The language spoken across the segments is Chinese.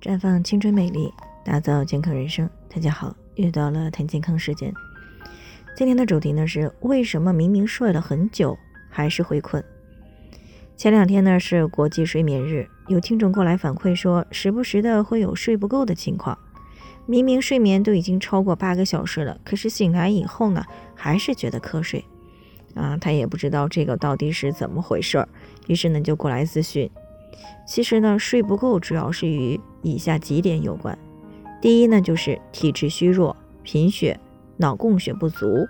绽放青春美丽，打造健康人生。大家好，又到了谈健康时间。今天的主题呢是为什么明明睡了很久还是会困？前两天呢是国际睡眠日，有听众过来反馈说，时不时的会有睡不够的情况。明明睡眠都已经超过八个小时了，可是醒来以后呢，还是觉得瞌睡。啊，他也不知道这个到底是怎么回事儿，于是呢就过来咨询。其实呢，睡不够主要是与以下几点有关。第一呢，就是体质虚弱、贫血、脑供血不足。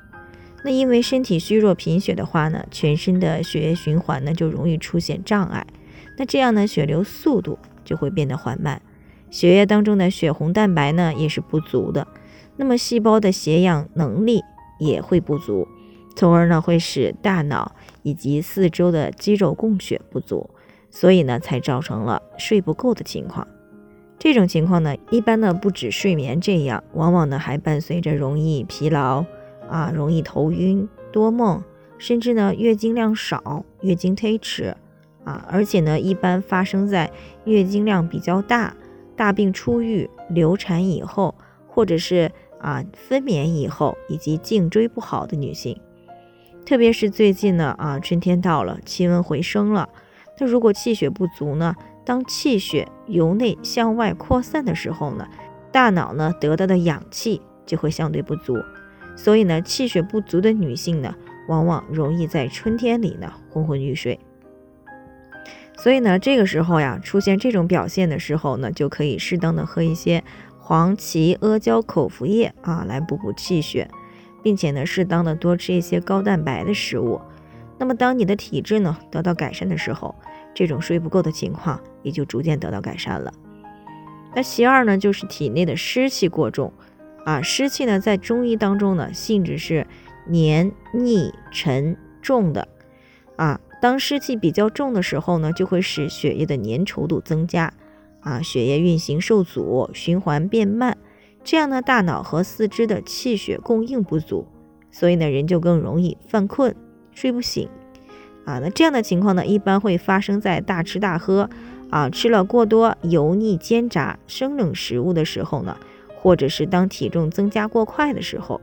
那因为身体虚弱、贫血的话呢，全身的血液循环呢就容易出现障碍。那这样呢，血流速度就会变得缓慢，血液当中的血红蛋白呢也是不足的。那么细胞的携氧能力也会不足，从而呢会使大脑以及四周的肌肉供血不足。所以呢，才造成了睡不够的情况。这种情况呢，一般呢不止睡眠这样，往往呢还伴随着容易疲劳啊，容易头晕、多梦，甚至呢月经量少、月经推迟啊，而且呢一般发生在月经量比较大、大病初愈、流产以后，或者是啊分娩以后以及颈椎不好的女性。特别是最近呢啊，春天到了，气温回升了。那如果气血不足呢？当气血由内向外扩散的时候呢，大脑呢得到的氧气就会相对不足，所以呢，气血不足的女性呢，往往容易在春天里呢昏昏欲睡。所以呢，这个时候呀，出现这种表现的时候呢，就可以适当的喝一些黄芪阿胶口服液啊，来补补气血，并且呢，适当的多吃一些高蛋白的食物。那么，当你的体质呢得到改善的时候，这种睡不够的情况也就逐渐得到改善了。那其二呢，就是体内的湿气过重啊。湿气呢，在中医当中呢，性质是黏腻沉重的啊。当湿气比较重的时候呢，就会使血液的粘稠度增加啊，血液运行受阻，循环变慢。这样呢，大脑和四肢的气血供应不足，所以呢，人就更容易犯困。睡不醒啊，那这样的情况呢，一般会发生在大吃大喝啊，吃了过多油腻、煎炸、生冷食物的时候呢，或者是当体重增加过快的时候。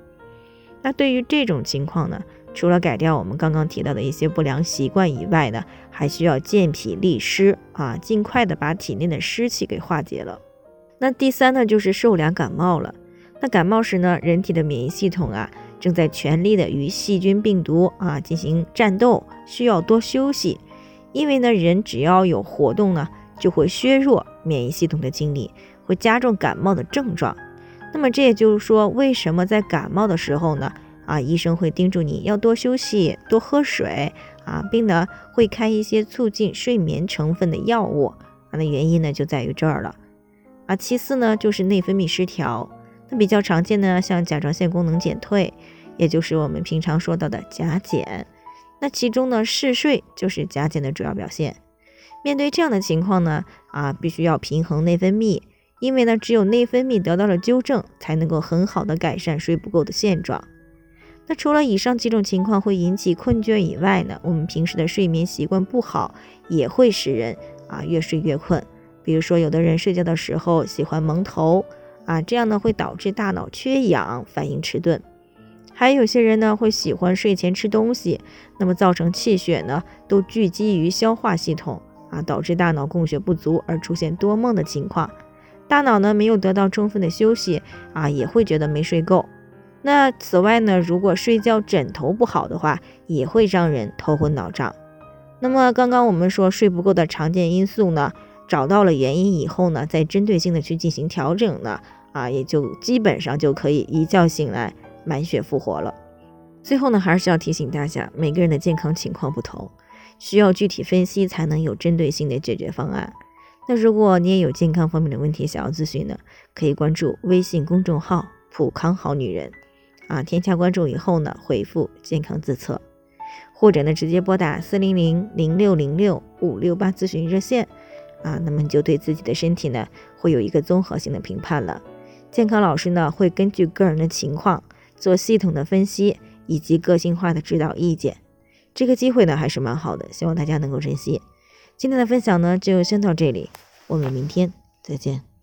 那对于这种情况呢，除了改掉我们刚刚提到的一些不良习惯以外呢，还需要健脾利湿啊，尽快的把体内的湿气给化解了。那第三呢，就是受凉感冒了。那感冒时呢，人体的免疫系统啊。正在全力的与细菌、病毒啊进行战斗，需要多休息。因为呢，人只要有活动呢，就会削弱免疫系统的精力，会加重感冒的症状。那么这也就是说，为什么在感冒的时候呢，啊，医生会叮嘱你要多休息、多喝水啊，并呢会开一些促进睡眠成分的药物啊？那原因呢就在于这儿了啊。其次呢，就是内分泌失调。那比较常见的，像甲状腺功能减退。也就是我们平常说到的甲减，那其中呢嗜睡就是甲减的主要表现。面对这样的情况呢，啊，必须要平衡内分泌，因为呢只有内分泌得到了纠正，才能够很好的改善睡不够的现状。那除了以上几种情况会引起困倦以外呢，我们平时的睡眠习惯不好，也会使人啊越睡越困。比如说有的人睡觉的时候喜欢蒙头啊，这样呢会导致大脑缺氧，反应迟钝。还有些人呢会喜欢睡前吃东西，那么造成气血呢都聚集于消化系统啊，导致大脑供血不足而出现多梦的情况。大脑呢没有得到充分的休息啊，也会觉得没睡够。那此外呢，如果睡觉枕头不好的话，也会让人头昏脑胀。那么刚刚我们说睡不够的常见因素呢，找到了原因以后呢，再针对性的去进行调整呢，啊，也就基本上就可以一觉醒来。满血复活了。最后呢，还是要提醒大家，每个人的健康情况不同，需要具体分析才能有针对性的解决方案。那如果你也有健康方面的问题想要咨询呢，可以关注微信公众号“普康好女人”，啊，添加关注以后呢，回复“健康自测”，或者呢，直接拨打四零零零六零六五六八咨询热线，啊，那么你就对自己的身体呢，会有一个综合性的评判了。健康老师呢，会根据个人的情况。做系统的分析以及个性化的指导意见，这个机会呢还是蛮好的，希望大家能够珍惜。今天的分享呢就先到这里，我们明天再见。